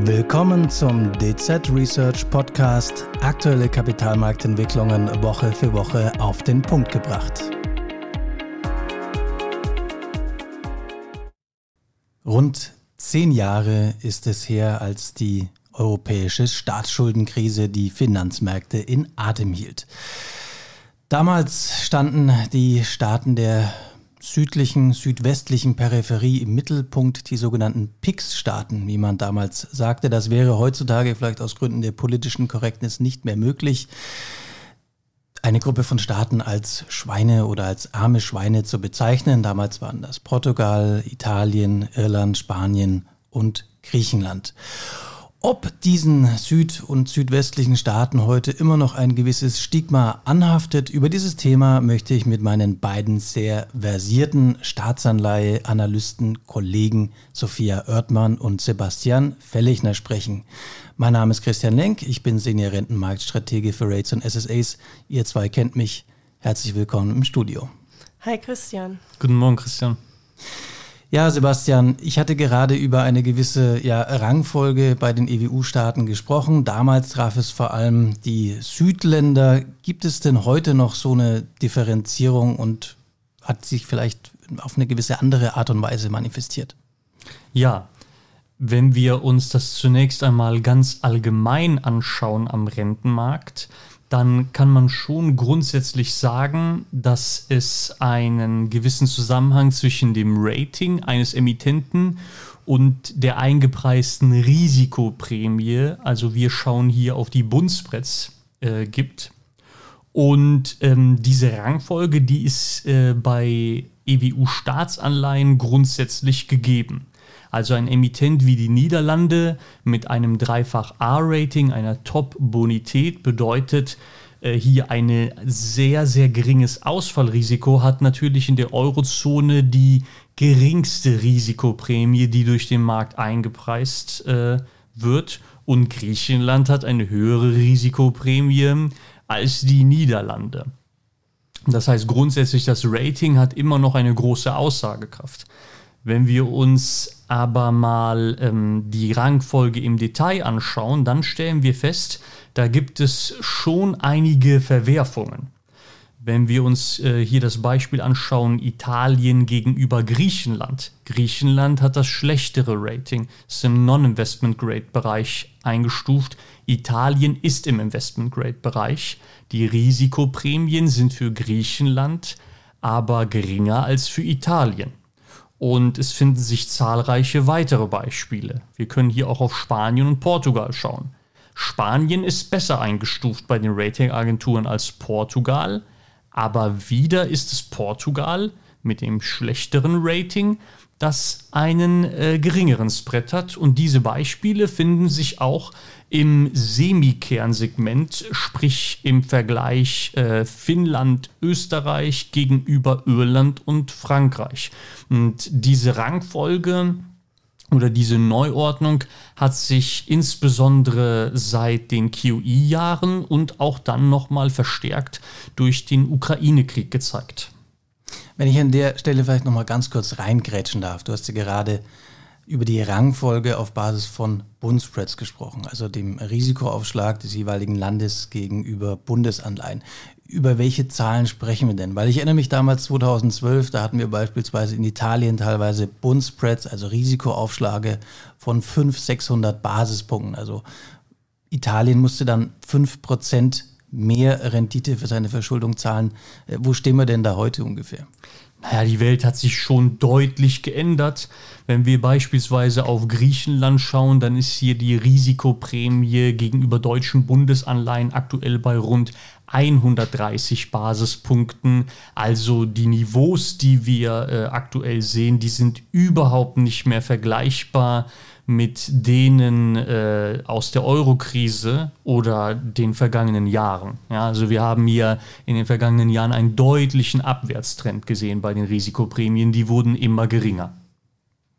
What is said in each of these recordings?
Willkommen zum DZ Research Podcast. Aktuelle Kapitalmarktentwicklungen Woche für Woche auf den Punkt gebracht. Rund zehn Jahre ist es her, als die europäische Staatsschuldenkrise die Finanzmärkte in Atem hielt. Damals standen die Staaten der südlichen, südwestlichen Peripherie im Mittelpunkt, die sogenannten PIX-Staaten, wie man damals sagte. Das wäre heutzutage vielleicht aus Gründen der politischen Korrektness nicht mehr möglich. Eine Gruppe von Staaten als Schweine oder als arme Schweine zu bezeichnen. Damals waren das Portugal, Italien, Irland, Spanien und Griechenland. Ob diesen süd- und südwestlichen Staaten heute immer noch ein gewisses Stigma anhaftet, über dieses Thema möchte ich mit meinen beiden sehr versierten Staatsanleihe-Analysten, Kollegen Sophia Oertmann und Sebastian Fellichner sprechen. Mein Name ist Christian Lenk, ich bin Senior Rentenmarktstratege für Rates und SSAs. Ihr zwei kennt mich. Herzlich willkommen im Studio. Hi Christian. Guten Morgen, Christian. Ja, Sebastian, ich hatte gerade über eine gewisse ja, Rangfolge bei den EWU-Staaten gesprochen. Damals traf es vor allem die Südländer. Gibt es denn heute noch so eine Differenzierung und hat sich vielleicht auf eine gewisse andere Art und Weise manifestiert? Ja, wenn wir uns das zunächst einmal ganz allgemein anschauen am Rentenmarkt, dann kann man schon grundsätzlich sagen, dass es einen gewissen Zusammenhang zwischen dem Rating eines Emittenten und der eingepreisten Risikoprämie, also wir schauen hier auf die Bundspreads, äh, gibt. Und ähm, diese Rangfolge, die ist äh, bei EWU-Staatsanleihen grundsätzlich gegeben. Also ein Emittent wie die Niederlande mit einem Dreifach A-Rating, einer Top-Bonität bedeutet, äh, hier ein sehr, sehr geringes Ausfallrisiko, hat natürlich in der Eurozone die geringste Risikoprämie, die durch den Markt eingepreist äh, wird. Und Griechenland hat eine höhere Risikoprämie als die Niederlande. Das heißt grundsätzlich, das Rating hat immer noch eine große Aussagekraft. Wenn wir uns aber mal ähm, die Rangfolge im Detail anschauen, dann stellen wir fest, da gibt es schon einige Verwerfungen. Wenn wir uns äh, hier das Beispiel anschauen, Italien gegenüber Griechenland. Griechenland hat das schlechtere Rating, ist im Non-Investment-Grade-Bereich eingestuft. Italien ist im Investment-Grade-Bereich. Die Risikoprämien sind für Griechenland aber geringer als für Italien. Und es finden sich zahlreiche weitere Beispiele. Wir können hier auch auf Spanien und Portugal schauen. Spanien ist besser eingestuft bei den Ratingagenturen als Portugal, aber wieder ist es Portugal mit dem schlechteren Rating, das einen äh, geringeren Spread hat. Und diese Beispiele finden sich auch im Semikernsegment, sprich im Vergleich äh, Finnland, Österreich gegenüber Irland und Frankreich. Und diese Rangfolge oder diese Neuordnung hat sich insbesondere seit den QI-Jahren und auch dann nochmal verstärkt durch den Ukraine-Krieg gezeigt. Wenn ich an der Stelle vielleicht nochmal ganz kurz reingrätschen darf, du hast ja gerade über die Rangfolge auf Basis von Bundspreads gesprochen, also dem Risikoaufschlag des jeweiligen Landes gegenüber Bundesanleihen. Über welche Zahlen sprechen wir denn? Weil ich erinnere mich damals 2012, da hatten wir beispielsweise in Italien teilweise Bundspreads, also Risikoaufschläge von 500, 600 Basispunkten. Also Italien musste dann 5% mehr Rendite für seine Verschuldung zahlen. Äh, wo stehen wir denn da heute ungefähr? Naja, die Welt hat sich schon deutlich geändert. Wenn wir beispielsweise auf Griechenland schauen, dann ist hier die Risikoprämie gegenüber deutschen Bundesanleihen aktuell bei rund 130 Basispunkten. Also die Niveaus, die wir äh, aktuell sehen, die sind überhaupt nicht mehr vergleichbar mit denen äh, aus der Eurokrise oder den vergangenen Jahren. Ja, also wir haben hier in den vergangenen Jahren einen deutlichen Abwärtstrend gesehen bei den Risikoprämien. Die wurden immer geringer.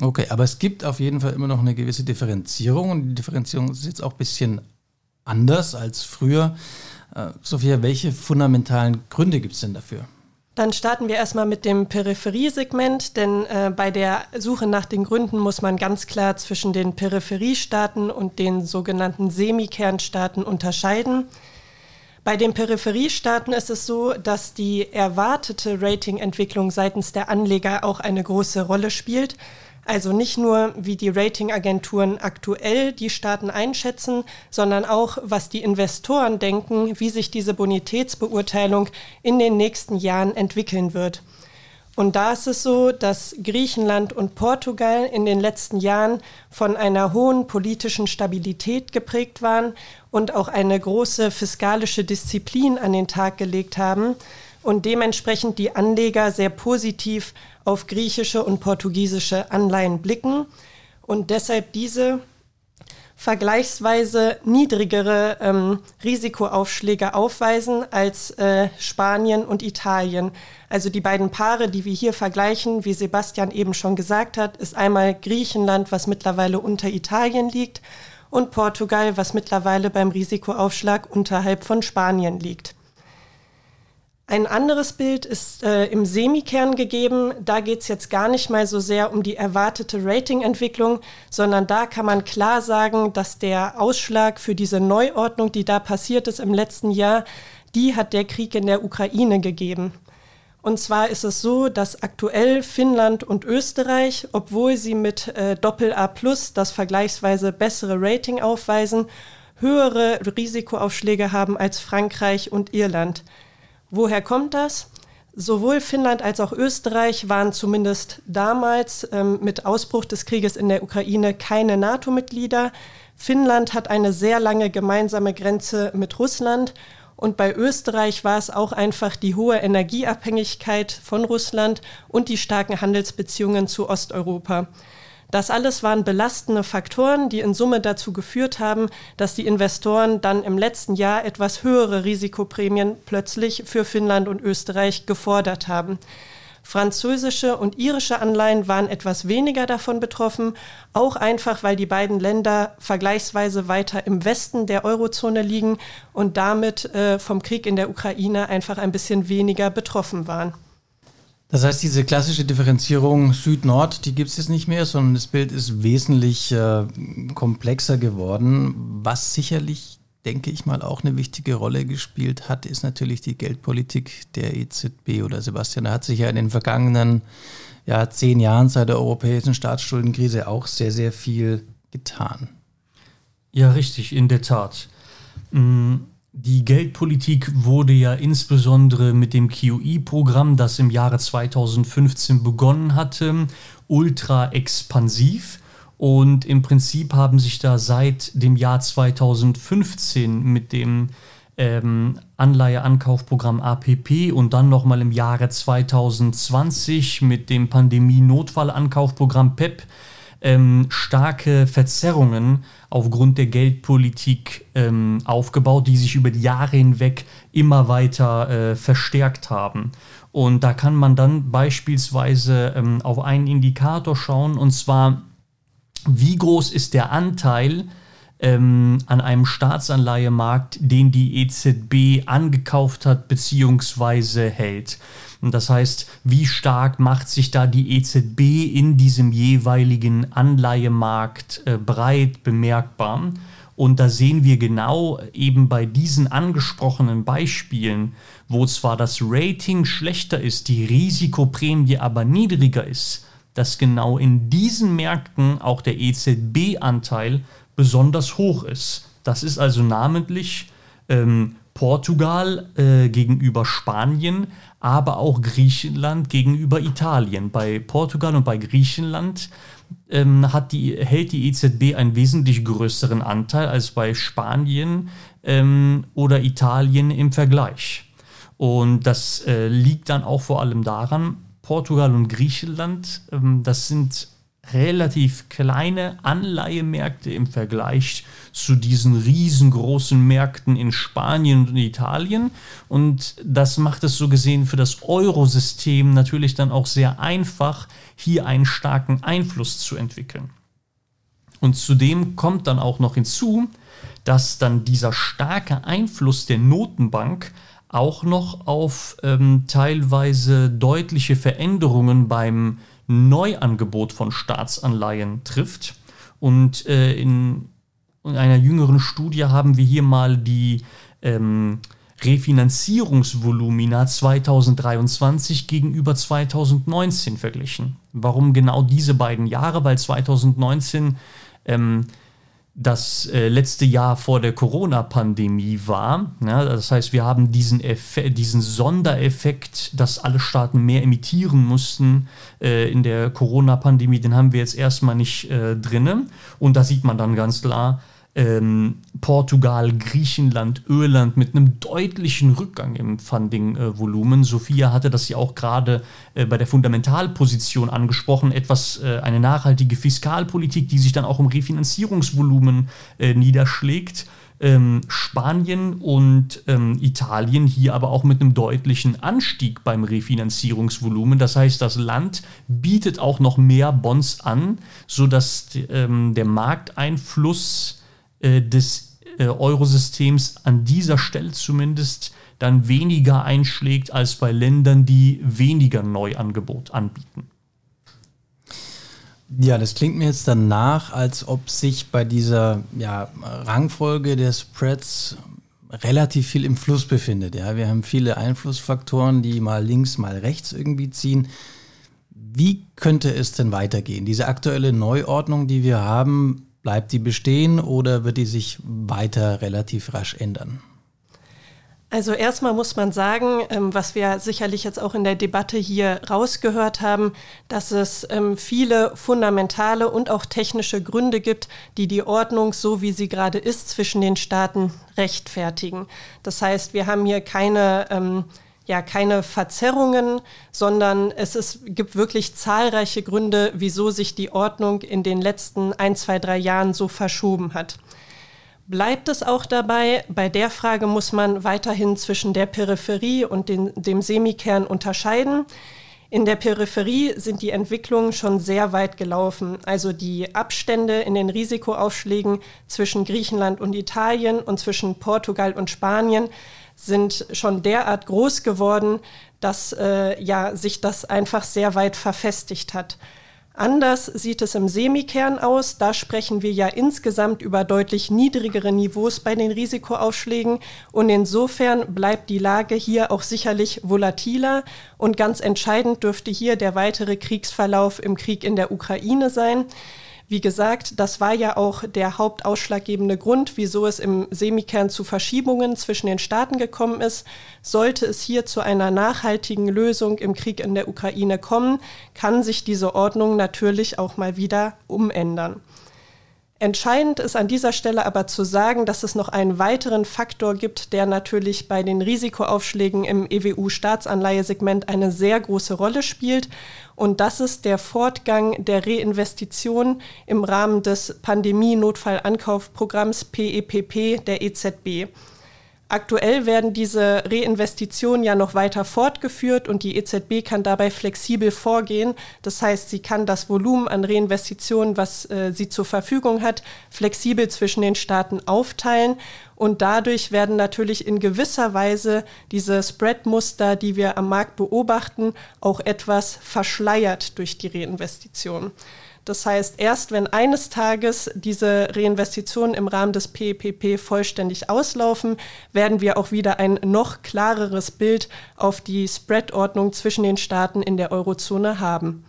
Okay, aber es gibt auf jeden Fall immer noch eine gewisse Differenzierung und die Differenzierung ist jetzt auch ein bisschen anders als früher. Äh, Sophia, welche fundamentalen Gründe gibt es denn dafür? Dann starten wir erstmal mit dem Peripheriesegment, denn äh, bei der Suche nach den Gründen muss man ganz klar zwischen den Peripheriestaaten und den sogenannten Semikernstaaten unterscheiden. Bei den Peripheriestaaten ist es so, dass die erwartete Ratingentwicklung seitens der Anleger auch eine große Rolle spielt. Also nicht nur, wie die Ratingagenturen aktuell die Staaten einschätzen, sondern auch, was die Investoren denken, wie sich diese Bonitätsbeurteilung in den nächsten Jahren entwickeln wird. Und da ist es so, dass Griechenland und Portugal in den letzten Jahren von einer hohen politischen Stabilität geprägt waren und auch eine große fiskalische Disziplin an den Tag gelegt haben und dementsprechend die Anleger sehr positiv auf griechische und portugiesische Anleihen blicken und deshalb diese vergleichsweise niedrigere ähm, Risikoaufschläge aufweisen als äh, Spanien und Italien. Also die beiden Paare, die wir hier vergleichen, wie Sebastian eben schon gesagt hat, ist einmal Griechenland, was mittlerweile unter Italien liegt, und Portugal, was mittlerweile beim Risikoaufschlag unterhalb von Spanien liegt. Ein anderes Bild ist äh, im Semikern gegeben. Da geht es jetzt gar nicht mal so sehr um die erwartete Ratingentwicklung, sondern da kann man klar sagen, dass der Ausschlag für diese Neuordnung, die da passiert ist im letzten Jahr, die hat der Krieg in der Ukraine gegeben. Und zwar ist es so, dass aktuell Finnland und Österreich, obwohl sie mit äh, Doppel A plus das vergleichsweise bessere Rating aufweisen, höhere Risikoaufschläge haben als Frankreich und Irland. Woher kommt das? Sowohl Finnland als auch Österreich waren zumindest damals ähm, mit Ausbruch des Krieges in der Ukraine keine NATO-Mitglieder. Finnland hat eine sehr lange gemeinsame Grenze mit Russland und bei Österreich war es auch einfach die hohe Energieabhängigkeit von Russland und die starken Handelsbeziehungen zu Osteuropa. Das alles waren belastende Faktoren, die in Summe dazu geführt haben, dass die Investoren dann im letzten Jahr etwas höhere Risikoprämien plötzlich für Finnland und Österreich gefordert haben. Französische und irische Anleihen waren etwas weniger davon betroffen, auch einfach weil die beiden Länder vergleichsweise weiter im Westen der Eurozone liegen und damit äh, vom Krieg in der Ukraine einfach ein bisschen weniger betroffen waren. Das heißt, diese klassische Differenzierung Süd-Nord, die gibt es jetzt nicht mehr, sondern das Bild ist wesentlich äh, komplexer geworden. Was sicherlich, denke ich mal, auch eine wichtige Rolle gespielt hat, ist natürlich die Geldpolitik der EZB oder Sebastian. Da hat sich ja in den vergangenen ja, zehn Jahren seit der europäischen Staatsschuldenkrise auch sehr, sehr viel getan. Ja, richtig, in der Tat. Mhm die Geldpolitik wurde ja insbesondere mit dem QE-Programm, das im Jahre 2015 begonnen hatte, ultra expansiv. Und im Prinzip haben sich da seit dem Jahr 2015 mit dem ähm, Anleiheankaufprogramm APP und dann nochmal im Jahre 2020 mit dem Pandemie-Notfallankaufprogramm PEP ähm, starke Verzerrungen aufgrund der Geldpolitik ähm, aufgebaut, die sich über die Jahre hinweg immer weiter äh, verstärkt haben. Und da kann man dann beispielsweise ähm, auf einen Indikator schauen, und zwar, wie groß ist der Anteil ähm, an einem Staatsanleihemarkt, den die EZB angekauft hat bzw. hält. Das heißt, wie stark macht sich da die EZB in diesem jeweiligen Anleihemarkt äh, breit bemerkbar? Und da sehen wir genau eben bei diesen angesprochenen Beispielen, wo zwar das Rating schlechter ist, die Risikoprämie aber niedriger ist, dass genau in diesen Märkten auch der EZB-Anteil besonders hoch ist. Das ist also namentlich ähm, Portugal äh, gegenüber Spanien, aber auch Griechenland gegenüber Italien. Bei Portugal und bei Griechenland ähm, hat die, hält die EZB einen wesentlich größeren Anteil als bei Spanien ähm, oder Italien im Vergleich. Und das äh, liegt dann auch vor allem daran, Portugal und Griechenland, ähm, das sind relativ kleine Anleihemärkte im Vergleich zu diesen riesengroßen Märkten in Spanien und Italien. Und das macht es so gesehen für das Eurosystem natürlich dann auch sehr einfach, hier einen starken Einfluss zu entwickeln. Und zudem kommt dann auch noch hinzu, dass dann dieser starke Einfluss der Notenbank auch noch auf ähm, teilweise deutliche Veränderungen beim Neuangebot von Staatsanleihen trifft. Und äh, in, in, einer jüngeren Studie haben wir hier mal die ähm, Refinanzierungsvolumina 2023 gegenüber 2019 verglichen. Warum genau diese beiden Jahre? Weil 2019 ähm, das äh, letzte Jahr vor der Corona-Pandemie war. Ja, das heißt, wir haben diesen, Effekt, diesen Sondereffekt, dass alle Staaten mehr emittieren mussten äh, in der Corona-Pandemie, den haben wir jetzt erstmal nicht äh, drin. Und da sieht man dann ganz klar, ähm, Portugal, Griechenland, Irland mit einem deutlichen Rückgang im Funding-Volumen. Sophia hatte das ja auch gerade äh, bei der Fundamentalposition angesprochen, etwas äh, eine nachhaltige Fiskalpolitik, die sich dann auch im Refinanzierungsvolumen äh, niederschlägt. Ähm, Spanien und ähm, Italien hier aber auch mit einem deutlichen Anstieg beim Refinanzierungsvolumen. Das heißt, das Land bietet auch noch mehr Bonds an, sodass ähm, der Markteinfluss äh, des äh, Eurosystems an dieser Stelle zumindest dann weniger einschlägt als bei Ländern, die weniger Neuangebot anbieten. Ja, das klingt mir jetzt danach, als ob sich bei dieser ja, Rangfolge der Spreads relativ viel im Fluss befindet. Ja, wir haben viele Einflussfaktoren, die mal links, mal rechts irgendwie ziehen. Wie könnte es denn weitergehen? Diese aktuelle Neuordnung, die wir haben, Bleibt die bestehen oder wird die sich weiter relativ rasch ändern? Also erstmal muss man sagen, ähm, was wir sicherlich jetzt auch in der Debatte hier rausgehört haben, dass es ähm, viele fundamentale und auch technische Gründe gibt, die die Ordnung, so wie sie gerade ist, zwischen den Staaten rechtfertigen. Das heißt, wir haben hier keine ähm, ja keine Verzerrungen, sondern es ist, gibt wirklich zahlreiche Gründe, wieso sich die Ordnung in den letzten ein, zwei, drei Jahren so verschoben hat. Bleibt es auch dabei? Bei der Frage muss man weiterhin zwischen der Peripherie und den, dem Semikern unterscheiden. In der Peripherie sind die Entwicklungen schon sehr weit gelaufen. Also die Abstände in den Risikoaufschlägen zwischen Griechenland und Italien und zwischen Portugal und Spanien sind schon derart groß geworden, dass äh, ja, sich das einfach sehr weit verfestigt hat. Anders sieht es im Semikern aus. Da sprechen wir ja insgesamt über deutlich niedrigere Niveaus bei den Risikoaufschlägen. Und insofern bleibt die Lage hier auch sicherlich volatiler. Und ganz entscheidend dürfte hier der weitere Kriegsverlauf im Krieg in der Ukraine sein. Wie gesagt, das war ja auch der hauptausschlaggebende Grund, wieso es im Semikern zu Verschiebungen zwischen den Staaten gekommen ist. Sollte es hier zu einer nachhaltigen Lösung im Krieg in der Ukraine kommen, kann sich diese Ordnung natürlich auch mal wieder umändern. Entscheidend ist an dieser Stelle aber zu sagen, dass es noch einen weiteren Faktor gibt, der natürlich bei den Risikoaufschlägen im EWU-Staatsanleihesegment eine sehr große Rolle spielt. Und das ist der Fortgang der Reinvestition im Rahmen des Pandemie-Notfallankaufprogramms PEPP e der EZB. Aktuell werden diese Reinvestitionen ja noch weiter fortgeführt und die EZB kann dabei flexibel vorgehen. Das heißt, sie kann das Volumen an Reinvestitionen, was äh, sie zur Verfügung hat, flexibel zwischen den Staaten aufteilen. Und dadurch werden natürlich in gewisser Weise diese Spread-Muster, die wir am Markt beobachten, auch etwas verschleiert durch die Reinvestitionen. Das heißt, erst wenn eines Tages diese Reinvestitionen im Rahmen des PPP vollständig auslaufen, werden wir auch wieder ein noch klareres Bild auf die Spread-Ordnung zwischen den Staaten in der Eurozone haben.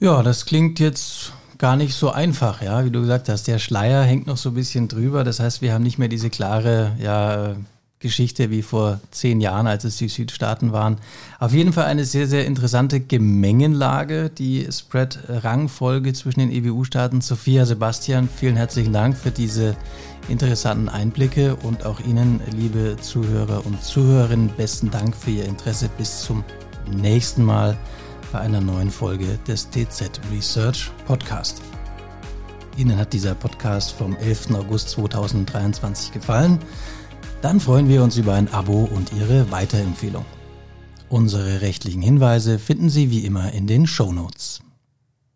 Ja, das klingt jetzt gar nicht so einfach, ja, wie du gesagt hast. Der Schleier hängt noch so ein bisschen drüber. Das heißt, wir haben nicht mehr diese klare, ja, Geschichte wie vor zehn Jahren, als es die Südstaaten waren. Auf jeden Fall eine sehr, sehr interessante Gemengenlage, die Spread-Rangfolge zwischen den EWU-Staaten. Sophia, Sebastian, vielen herzlichen Dank für diese interessanten Einblicke und auch Ihnen, liebe Zuhörer und Zuhörerinnen, besten Dank für Ihr Interesse. Bis zum nächsten Mal bei einer neuen Folge des DZ Research Podcast. Ihnen hat dieser Podcast vom 11. August 2023 gefallen? Dann freuen wir uns über ein Abo und Ihre Weiterempfehlung. Unsere rechtlichen Hinweise finden Sie wie immer in den Show Notes.